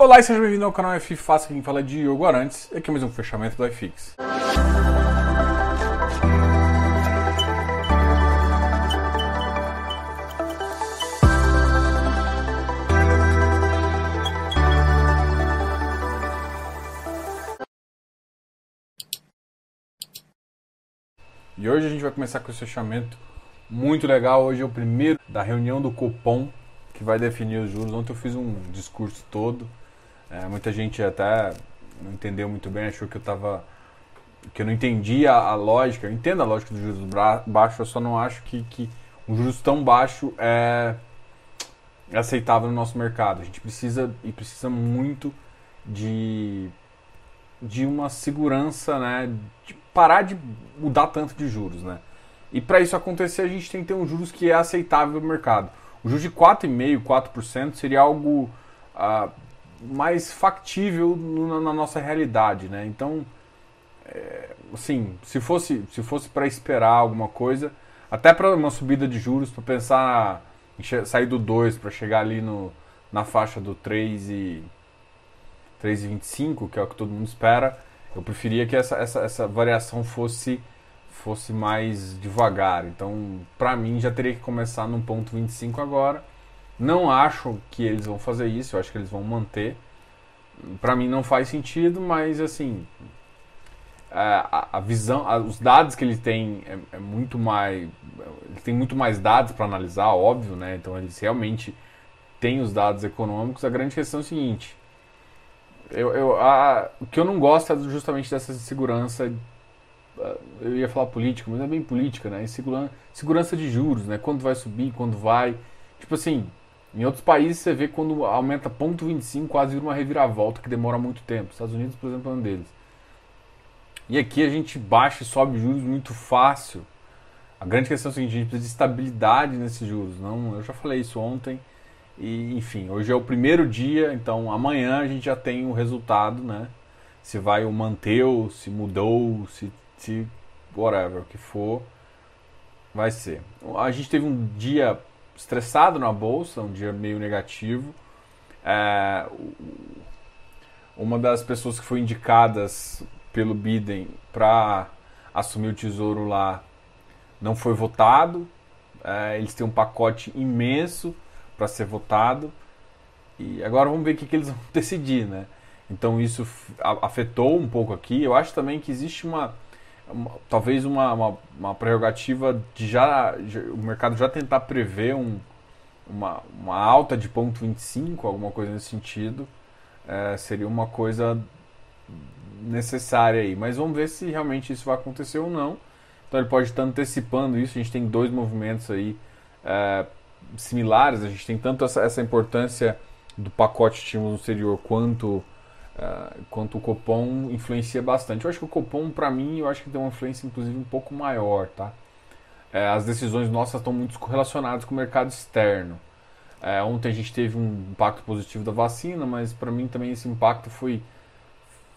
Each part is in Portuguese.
Olá e seja bem-vindo ao canal F Fácil, quem fala é Diogo Arantes, e aqui é mais um fechamento do iFix. E hoje a gente vai começar com esse fechamento muito legal. Hoje é o primeiro da reunião do Copom, que vai definir os juros. Ontem eu fiz um discurso todo é, muita gente até não entendeu muito bem, achou que eu estava que eu não entendia a lógica. Eu entendo a lógica dos juros baixos, eu só não acho que, que um juros tão baixo é, é aceitável no nosso mercado. A gente precisa e precisa muito de de uma segurança, né, de parar de mudar tanto de juros, né? E para isso acontecer, a gente tem que ter um juros que é aceitável no mercado. O juros de 4,5%, 4% seria algo uh, mais factível na, na nossa realidade, né? Então, é, assim, se fosse se fosse para esperar alguma coisa, até para uma subida de juros, para pensar em sair do 2 para chegar ali no, na faixa do 3 e 3,25, que é o que todo mundo espera, eu preferia que essa, essa, essa variação fosse fosse mais devagar. Então, para mim, já teria que começar no ponto 25 agora não acho que eles vão fazer isso, eu acho que eles vão manter. Para mim não faz sentido, mas assim, a, a visão, a, os dados que eles têm é, é muito mais, eles têm muito mais dados para analisar, óbvio, né? Então eles realmente têm os dados econômicos. A grande questão é o seguinte: eu, eu, a, o que eu não gosto é justamente dessa segurança. Eu ia falar política, mas é bem política, né? Segurança, segurança de juros, né? Quando vai subir, quando vai. Tipo assim, em outros países você vê quando aumenta ponto 25 quase vira uma reviravolta que demora muito tempo. Estados Unidos, por exemplo, é um deles. E aqui a gente baixa e sobe juros muito fácil. A grande questão é a seguinte, a gente precisa de estabilidade nesses juros. Não, eu já falei isso ontem. E, enfim, hoje é o primeiro dia, então amanhã a gente já tem o resultado, né? Se vai o manteu, se mudou, se, se whatever, o que for, vai ser. A gente teve um dia estressado na bolsa, um dia meio negativo. É, uma das pessoas que foi indicadas pelo Biden para assumir o tesouro lá não foi votado. É, eles têm um pacote imenso para ser votado. E agora vamos ver o que, que eles vão decidir, né? Então isso afetou um pouco aqui. Eu acho também que existe uma, talvez uma, uma, uma, prerrogativa de já, já, o mercado já tentar prever um, uma, uma alta de ponto 25, alguma coisa nesse sentido, é, seria uma coisa necessária aí. Mas vamos ver se realmente isso vai acontecer ou não. Então ele pode estar antecipando isso. A gente tem dois movimentos aí é, similares. A gente tem tanto essa, essa importância do pacote de estímulo no exterior quanto Uh, quanto o Copom influencia bastante. Eu acho que o Copom, para mim, eu acho que tem uma influência, inclusive, um pouco maior, tá? É, as decisões nossas estão muito correlacionadas com o mercado externo. É, ontem a gente teve um impacto positivo da vacina, mas para mim também esse impacto foi,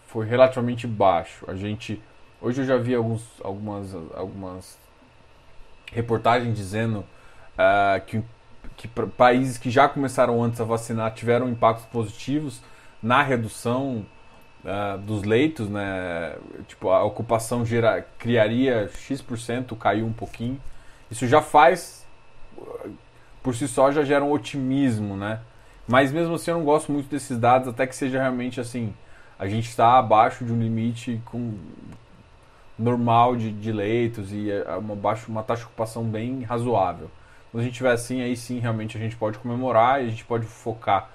foi relativamente baixo. A gente hoje eu já vi alguns, algumas, algumas reportagens dizendo uh, que, que países que já começaram antes a vacinar tiveram impactos positivos na redução uh, dos leitos, né? Tipo, a ocupação gera, criaria X%, caiu um pouquinho. Isso já faz, por si só, já gera um otimismo, né? Mas mesmo assim eu não gosto muito desses dados, até que seja realmente assim, a gente está abaixo de um limite com normal de, de leitos e é uma, uma taxa de ocupação bem razoável. Quando a gente tiver assim, aí sim realmente a gente pode comemorar e a gente pode focar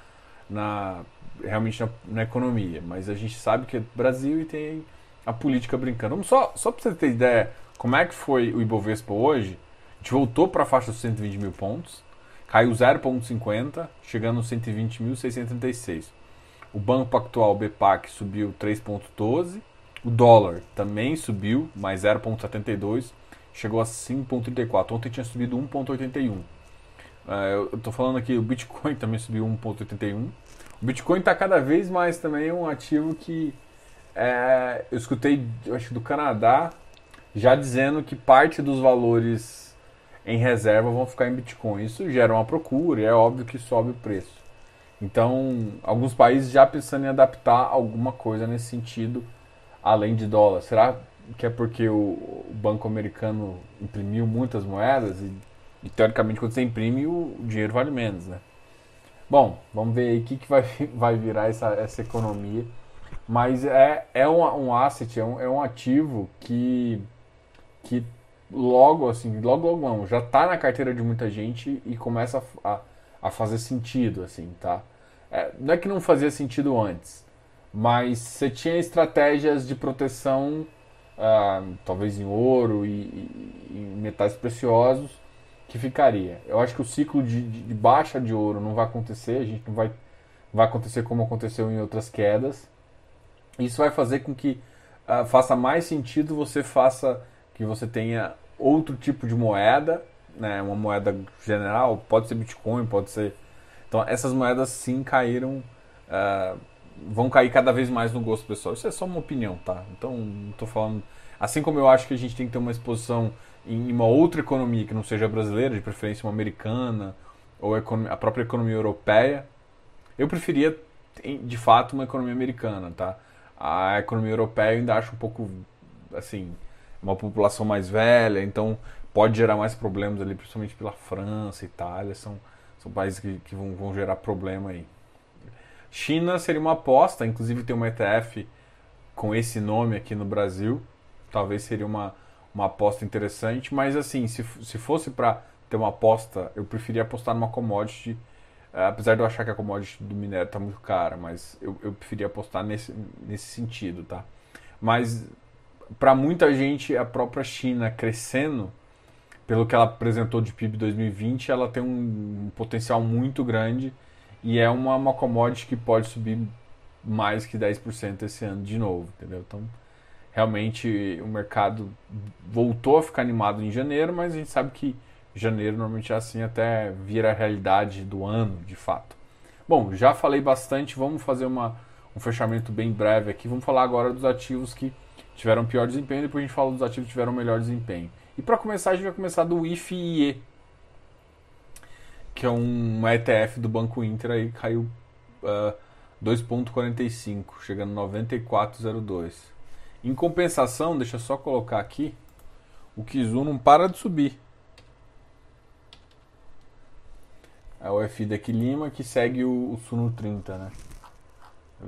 na realmente na, na, economia, mas a gente sabe que é Brasil e tem a política brincando. Só, só para você ter ideia como é que foi o Ibovespa hoje, a gente voltou para a faixa dos 120 mil pontos, caiu 0,50, chegando aos 120.636. O Banco Pactual, BPAC, subiu 3,12. O dólar também subiu, mais 0,72, chegou a 5,34. Ontem tinha subido 1,81. É, eu estou falando aqui, o Bitcoin também subiu 1,81. O Bitcoin está cada vez mais também um ativo que é, eu escutei, eu acho do Canadá, já dizendo que parte dos valores em reserva vão ficar em Bitcoin. Isso gera uma procura e é óbvio que sobe o preço. Então, alguns países já pensando em adaptar alguma coisa nesse sentido, além de dólar. Será que é porque o, Banco Americano imprimiu muitas moedas e, e, teoricamente quando você imprime o, dinheiro vale menos, né? Bom, vamos ver aí o que, que vai, vai virar essa, essa economia. Mas é, é um, um asset, é um, é um ativo que, que logo, assim, logo, logo não, já está na carteira de muita gente e começa a, a, a fazer sentido, assim, tá? É, não é que não fazia sentido antes, mas você tinha estratégias de proteção, ah, talvez em ouro e, e, e, metais preciosos, que ficaria. Eu acho que o ciclo de, de, baixa de ouro não vai acontecer, a gente não vai, vai acontecer como aconteceu em outras quedas. Isso vai fazer com que ah, faça mais sentido você faça que você tenha outro tipo de moeda, né, uma moeda general, pode ser Bitcoin, pode ser. Então essas moedas sim caíram, uh, vão cair cada vez mais no gosto pessoal. Isso é só uma opinião, tá? Então não estou falando. Assim como eu acho que a gente tem que ter uma exposição em uma outra economia que não seja brasileira, de preferência uma americana ou a própria economia europeia, eu preferia de fato uma economia americana, tá? A economia europeia eu ainda acho um pouco assim uma população mais velha, então pode gerar mais problemas ali, principalmente pela França, Itália, são, são países que, que vão, vão gerar problema aí. China seria uma aposta, inclusive tem uma ETF com esse nome aqui no Brasil, talvez seria uma, uma aposta interessante, mas assim, se, se fosse para ter uma aposta, eu preferia apostar numa commodity, eh, apesar de eu achar que a commodity do minério está muito cara, mas eu, eu preferia apostar nesse, nesse sentido, tá? Mas para muita gente, a própria China crescendo, pelo que ela apresentou de PIB 2020, ela tem um, potencial muito grande e é uma, uma commodity que pode subir mais que 10% esse ano de novo, entendeu? Então, realmente o mercado voltou a ficar animado em janeiro, mas a gente sabe que janeiro normalmente é assim até vira a realidade do ano, de fato. Bom, já falei bastante, vamos fazer uma, um fechamento bem breve aqui. Vamos falar agora dos ativos que tiveram pior desempenho, depois a gente fala dos ativos que tiveram melhor desempenho. E para começar, a gente vai começar do IFIE, que é um ETF do Banco Inter aí, caiu uh, 2,45, chegando 94,02. Em compensação, deixa eu só colocar aqui, o Kizu não para de subir. É o FI daqui Lima que segue o, o Suno 30, né?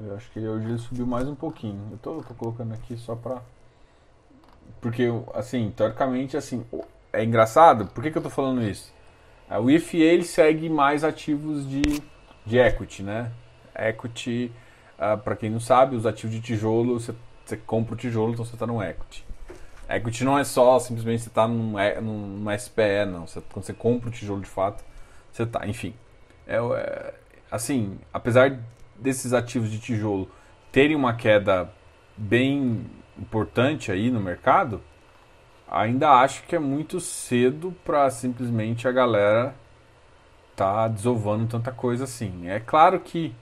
Eu acho que hoje ele subiu mais um pouquinho. Eu tô, tô colocando aqui só pra. Porque, assim, teoricamente, assim, é engraçado. Por que, que eu tô falando isso? O IFA ele segue mais ativos de, de equity, né? Equity, uh, para quem não sabe, os ativos de tijolo, você, você compra o tijolo, então você está no equity. Equity não é só simplesmente você está num, num, SPE, não. Você, quando você compra o tijolo de fato, você está. Enfim, é, é, assim, apesar desses ativos de tijolo terem uma queda bem importante aí no mercado, ainda acho que é muito cedo para simplesmente a galera tá desovando tanta coisa assim. É claro que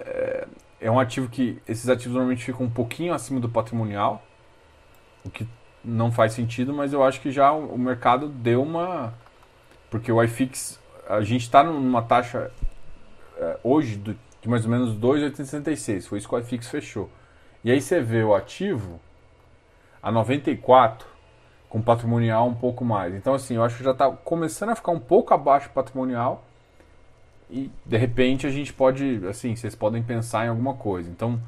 é, é, um ativo que esses ativos normalmente ficam um pouquinho acima do patrimonial, o que não faz sentido, mas eu acho que já o mercado deu uma porque o iFix a gente está numa taxa é, hoje de mais ou menos 2,866. Foi isso que o iFix fechou. E aí você vê o ativo a 94 com patrimonial um pouco mais. Então assim, eu acho que já está começando a ficar um pouco abaixo do patrimonial e de repente a gente pode, assim, vocês podem pensar em alguma coisa. Então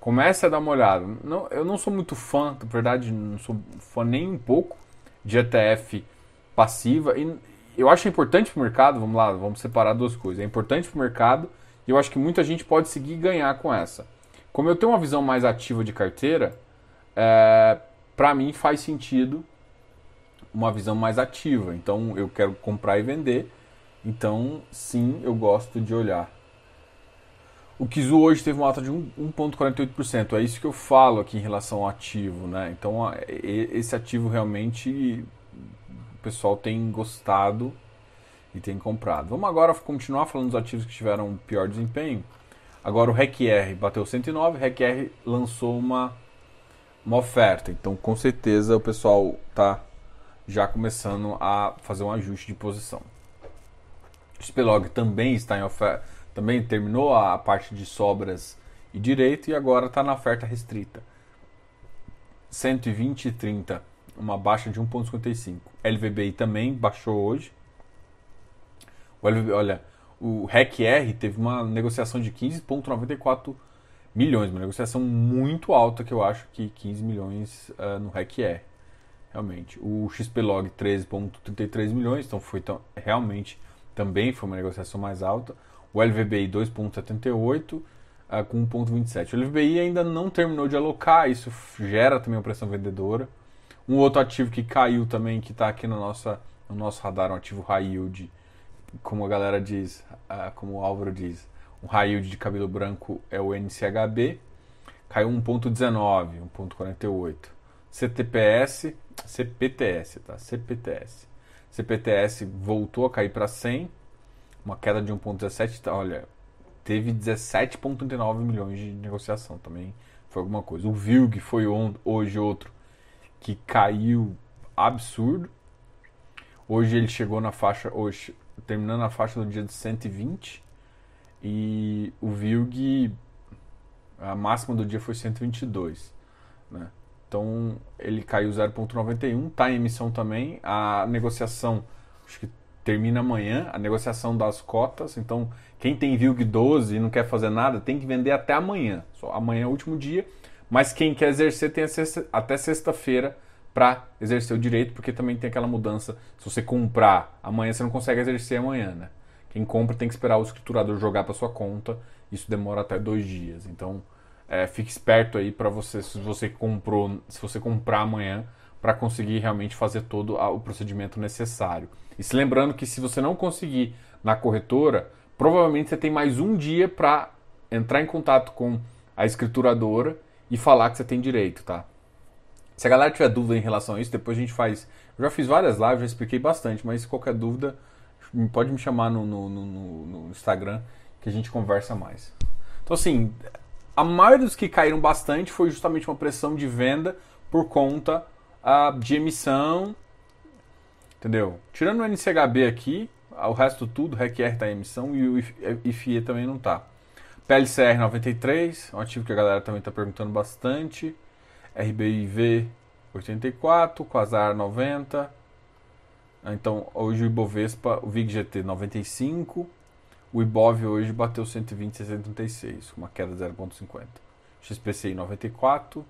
comece a dar uma olhada. Não, eu não sou muito fã, na verdade, não sou fã nem um pouco de ETF passiva e eu acho importante para o mercado, vamos lá, vamos separar duas coisas. É importante para o mercado e eu acho que muita gente pode seguir e ganhar com essa. Como eu tenho uma visão mais ativa de carteira, é, para mim faz sentido uma visão mais ativa. Então eu quero comprar e vender. Então sim, eu gosto de olhar. O Kizu hoje teve uma alta de 1,48%. É isso que eu falo aqui em relação ao ativo. Né? Então esse ativo realmente o pessoal tem gostado e tem comprado. Vamos agora continuar falando dos ativos que tiveram pior desempenho. Agora o RECR bateu 109, o RECR lançou uma, uma oferta. Então com certeza o pessoal está já começando a fazer um ajuste de posição. Spelog também está em oferta, também terminou a parte de sobras e direito e agora está na oferta restrita. 120 e 30, uma baixa de 1,55. LVBI também baixou hoje. O LVBI, olha, o REC-R teve uma negociação de 15,94 milhões, uma negociação muito alta que eu acho que 15 milhões uh, no REC-R, realmente. O XP-Log 13,33 milhões, então foi tão, realmente também foi uma negociação mais alta. O LVBI 2,78 uh, com 1,27. O LVBI ainda não terminou de alocar, isso gera também uma pressão vendedora. Um outro ativo que caiu também, que está aqui no, nossa, no nosso radar, um ativo high yield, como a galera diz, uh, como o Álvaro diz, um high yield de cabelo branco é o NCHB, caiu 1.19, 1.48. CTPS, CPTS, tá? CPTS. CPTS voltou a cair para 100, uma queda de 1.17, tá? olha, teve 17.39 milhões de negociação também, foi alguma coisa. O VILG foi hoje outro que caiu absurdo. Hoje ele chegou na faixa, hoje terminando a faixa do dia de 120 e o VILG a máxima do dia foi 122, né? Então ele caiu 0,91, está em emissão também. A negociação acho que termina amanhã, a negociação das cotas. Então quem tem VILG 12 e não quer fazer nada tem que vender até amanhã. Só amanhã é o último dia. Mas quem quer exercer tem até sexta-feira para exercer o direito, porque também tem aquela mudança. Se você comprar amanhã, você não consegue exercer amanhã, né? Quem compra tem que esperar o escriturador jogar para sua conta. Isso demora até dois dias. Então, é, fique esperto aí para você, se você comprou, se você comprar amanhã, para conseguir realmente fazer todo o procedimento necessário. E se lembrando que se você não conseguir na corretora, provavelmente você tem mais um dia para entrar em contato com a escrituradora e falar que você tem direito, tá? Se a galera tiver dúvida em relação a isso, depois a gente faz. Eu já fiz várias lives, já expliquei bastante, mas qualquer dúvida, pode me chamar no, no, no, no Instagram que a gente conversa mais. Então, assim, a maioria dos que caíram bastante foi justamente uma pressão de venda por conta uh, de emissão. Entendeu? Tirando o NCHB aqui, o resto tudo, RECR está em emissão e o IFIE também não está. PLCR 93, um ativo que a galera também está perguntando bastante. RBIV 84, Quasar 90. Então, hoje o Ibovespa, o VIG-GT 95, o Ibov hoje bateu 120,76, uma queda de 0,50. XPCI 94.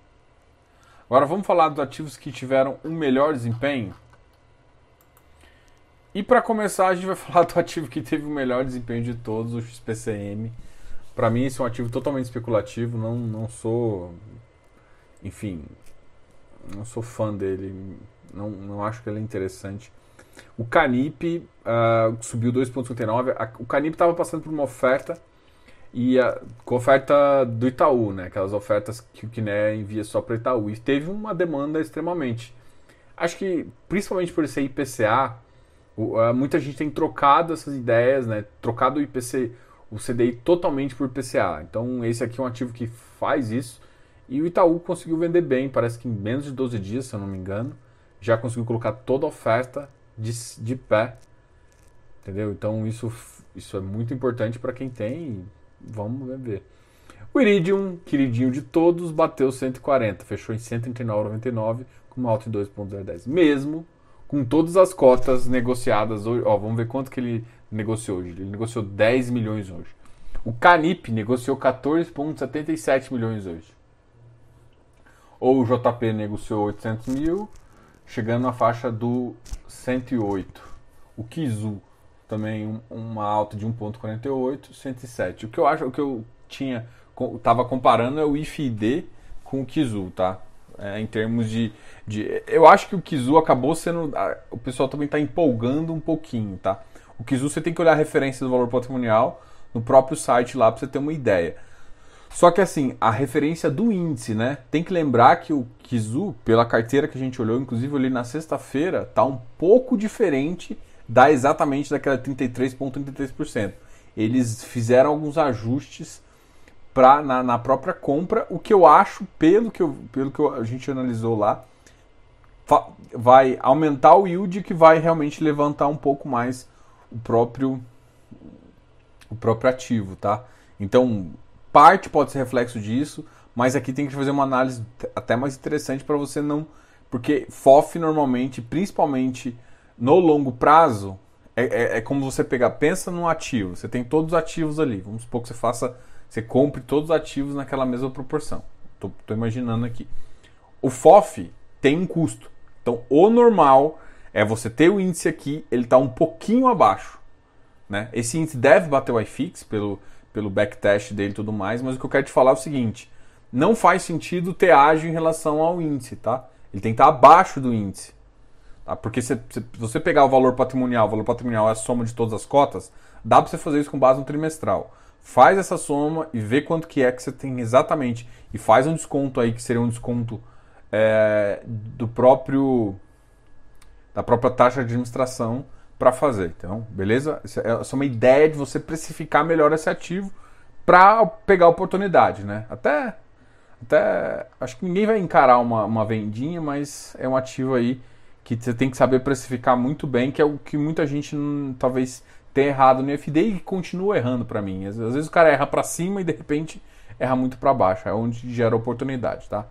Agora vamos falar dos ativos que tiveram um melhor desempenho. E para começar, a gente vai falar do ativo que teve o melhor desempenho de todos, o XPCM. Para mim, esse é um ativo totalmente especulativo, não, não sou enfim, não sou fã dele, não, não acho que ele é interessante. O Canip uh, subiu 2,59. O Canip estava passando por uma oferta e a, com oferta do Itaú, né? Aquelas ofertas que o Kiné envia só para Itaú. E teve uma demanda extremamente. Acho que principalmente por ser IPCA, uh, muita gente tem trocado essas ideias, né? Trocado o IPC, o CDI totalmente por IPCA. Então esse aqui é um ativo que faz isso. E o Itaú conseguiu vender bem, parece que em menos de 12 dias, se eu não me engano, já conseguiu colocar toda a oferta de, de pé. Entendeu? Então isso, isso é muito importante para quem tem. Vamos ver. O Iridium, queridinho de todos, bateu 140, fechou em 139,99 com uma alta de 2,010. Mesmo com todas as cotas negociadas hoje. Ó, vamos ver quanto que ele negociou hoje. Ele negociou 10 milhões hoje. O Canip negociou 14,77 milhões hoje. Ou o JP negociou 800 mil, chegando na faixa do 108. O Kizu também uma alta de 1.48, 107. O que eu acho, o que eu tinha estava comparando é o IFID com o Kizu, tá? É, em termos de, de, eu acho que o Kizu acabou sendo, o pessoal também está empolgando um pouquinho, tá? O Kizu você tem que olhar a referência do valor patrimonial no próprio site lá para você ter uma ideia. Só que assim, a referência do índice, né? Tem que lembrar que o Kizu, pela carteira que a gente olhou, inclusive ali na sexta-feira, tá um pouco diferente da exatamente daquela 33,33%. Eles fizeram alguns ajustes pra, na, na, própria compra, o que eu acho, pelo que, eu, pelo que a gente analisou lá, vai aumentar o yield que vai realmente levantar um pouco mais o próprio o próprio ativo, tá? Então, parte pode ser reflexo disso, mas aqui tem que fazer uma análise até mais interessante para você não. Porque FOF normalmente, principalmente no longo prazo, é, é, é, como você pegar, pensa num ativo, você tem todos os ativos ali. Vamos supor que você faça, você compre todos os ativos naquela mesma proporção. Tô, tô imaginando aqui. O FOF tem um custo. Então, o normal é você ter o índice aqui, ele está um pouquinho abaixo. Né? Esse índice deve bater o iFix pelo, pelo backtest dele e tudo mais, mas o que eu quero te falar é o seguinte: não faz sentido ter ágio em relação ao índice, tá? Ele tem que estar abaixo do índice. Tá? Porque se, se você pegar o valor patrimonial, o valor patrimonial é a soma de todas as cotas, dá para você fazer isso com base no trimestral. Faz essa soma e vê quanto que é que você tem exatamente. E faz um desconto aí, que seria um desconto é, do próprio da própria taxa de administração para fazer. Então, beleza? É, essa é uma ideia de você precificar melhor esse ativo para pegar oportunidade, né? Até, até acho que ninguém vai encarar uma, uma vendinha, mas é um ativo aí que você tem que saber precificar muito bem, que é o que muita gente não, talvez tenha errado no FD e continua errando para mim. Às, às, vezes o cara erra para cima e de repente erra muito para baixo, é onde gera oportunidade, tá?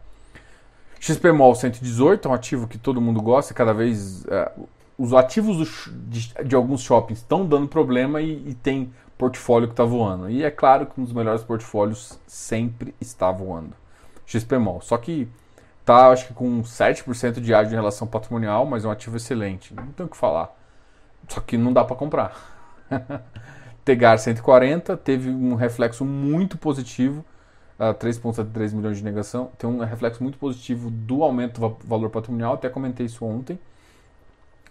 XPMOL 118 é um ativo que todo mundo gosta, cada vez é, os ativos de, de, alguns shoppings estão dando problema e, e tem portfólio que está voando. E é claro que um dos melhores portfólios sempre está voando. XPMOL. Só que Tá, acho que com 7% de ágio em relação patrimonial, mas é um ativo excelente. Não tem o que falar. Só que não dá para comprar. Tegar 140 teve um reflexo muito positivo, uh, 3,3 milhões de negação. Tem um reflexo muito positivo do aumento do valor patrimonial, até comentei isso ontem.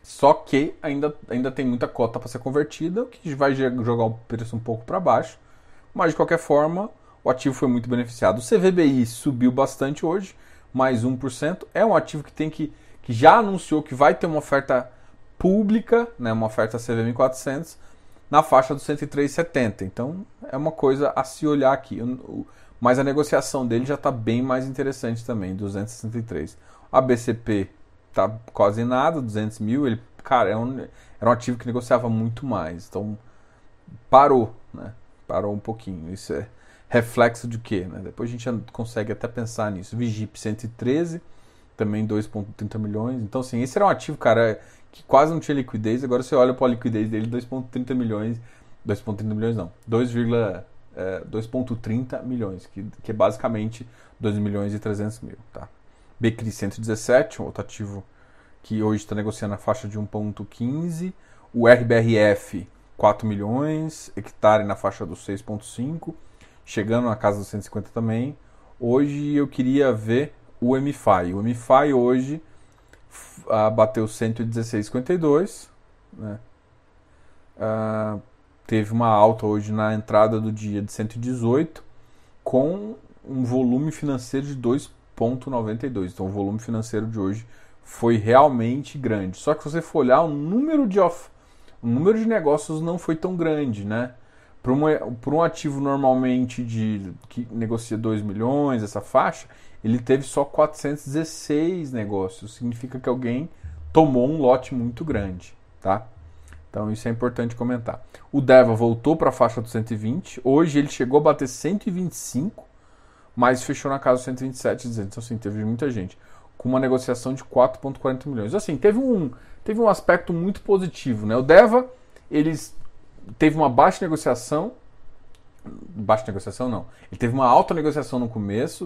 Só que ainda, ainda tem muita cota para ser convertida, o que vai jogar o preço um pouco para baixo. Mas de qualquer forma, o ativo foi muito beneficiado. O CVBI subiu bastante hoje mais 1%. É um ativo que tem que, que já anunciou que vai ter uma oferta pública, né, uma oferta CVM 400 na faixa dos 103,70. Então é uma coisa a se olhar aqui. Mas a negociação dele já está bem mais interessante também, 263. A BCP tá quase nada, 200 mil. Ele, cara, é um, era um ativo que negociava muito mais. Então parou, né? Parou um pouquinho. Isso é reflexo de quê? Né? Depois a gente consegue até pensar nisso. Vigip 113, também 2,30 milhões. Então, assim, esse era um ativo, cara, que quase não tinha liquidez. Agora você olha para a liquidez dele, 2,30 milhões. 2,30 milhões não, 2,30 é, milhões, que, que é basicamente 2 milhões e 300 mil. Tá? Becri 117, um outro ativo que hoje está negociando a faixa de 1,15. O RBRF 4 milhões, hectare na faixa dos 6,5 chegando na casa dos 150 também. Hoje eu queria ver o MFI. O MFI hoje uh, bateu 116,52. Né? Uh, teve uma alta hoje na entrada do dia de 118, com um volume financeiro de 2,92. Então o volume financeiro de hoje foi realmente grande. Só que se você for olhar, o número de, off, o número de negócios não foi tão grande, né? Para um ativo normalmente de que negocia 2 milhões, essa faixa, ele teve só 416 negócios. Significa que alguém tomou um lote muito grande, tá? Então isso é importante comentar. O Deva voltou para a faixa do 120. Hoje ele chegou a bater 125, mas fechou na casa do 127, dizendo então assim, teve muita gente com uma negociação de 4.40 milhões. Assim, teve um teve um aspecto muito positivo, né? O Deva eles teve uma baixa negociação. Baixa negociação não. Ele teve uma alta negociação no começo.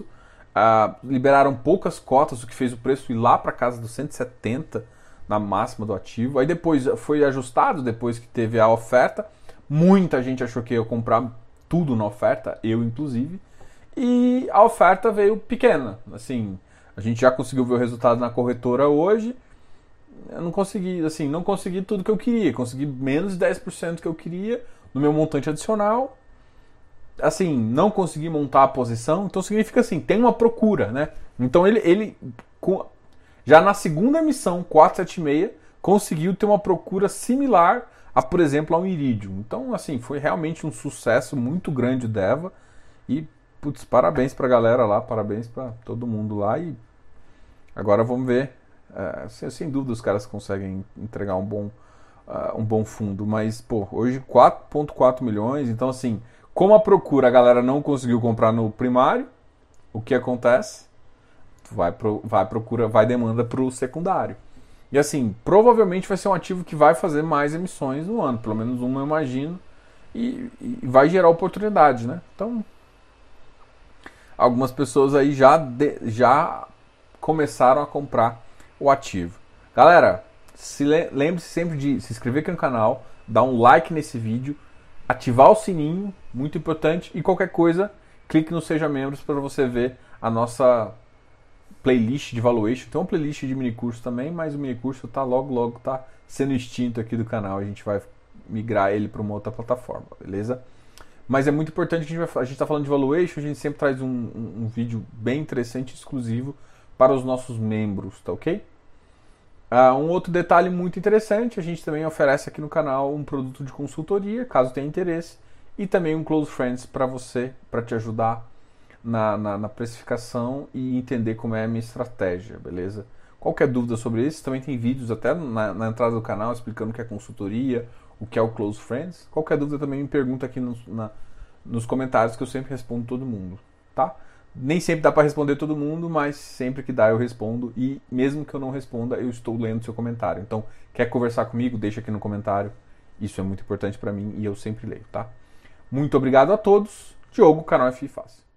Uh, liberaram poucas cotas, o que fez o preço ir lá para casa dos 170 na máxima do ativo. Aí depois foi ajustado, depois que teve a oferta. Muita gente achou que ia comprar tudo na oferta, eu inclusive. E a oferta veio pequena. Assim, a gente já conseguiu ver o resultado na corretora hoje eu não consegui, assim, não consegui tudo que eu queria. Consegui menos de 10% que eu queria no meu montante adicional. Assim, não consegui montar a posição, então significa assim, tem uma procura, né? Então ele, ele já na segunda emissão, 476, conseguiu ter uma procura similar a, por exemplo, ao Iridium. Então, assim, foi realmente um sucesso muito grande o Deva. E, putz, parabéns pra galera lá, parabéns para todo mundo lá. E agora vamos ver é, sem, sem, dúvida os caras conseguem entregar um bom, uh, um bom fundo, mas pô, hoje 4.4 milhões, então assim, como a procura a galera não conseguiu comprar no primário, o que acontece? Vai, pro, vai procura, vai demanda para o secundário. E assim, provavelmente vai ser um ativo que vai fazer mais emissões no ano, pelo menos uma eu imagino, e, e vai gerar oportunidade, né? Então, algumas pessoas aí já, de, já começaram a comprar o ativo. Galera, se lembre-se sempre de se inscrever aqui no canal, dar um like nesse vídeo, ativar o sininho, muito importante, e qualquer coisa, clique no Seja Membros para você ver a nossa playlist de valuation. Tem uma playlist de mini curso também, mas o mini curso tá logo logo tá sendo extinto aqui do canal. A gente vai migrar ele para uma outra plataforma, beleza? Mas é muito importante que a gente, vai, a gente tá falando de valuation, a gente sempre traz um, um, vídeo bem interessante, exclusivo para os nossos membros, tá ok? Uh, um outro detalhe muito interessante, a gente também oferece aqui no canal um produto de consultoria, caso tenha interesse, e também um Close Friends para você, para te ajudar na, na, na, precificação e entender como é a minha estratégia, beleza? Qualquer dúvida sobre isso, também tem vídeos até na, na entrada do canal explicando o que é consultoria, o que é o Close Friends. Qualquer dúvida também me pergunta aqui nos, na, nos comentários que eu sempre respondo todo mundo, tá? Nem sempre dá para responder todo mundo, mas sempre que dá eu respondo e mesmo que eu não responda, eu estou lendo seu comentário. Então, quer conversar comigo? Deixa aqui no comentário. Isso é muito importante para mim e eu sempre leio, tá? Muito obrigado a todos. Diogo, canal F Fácil.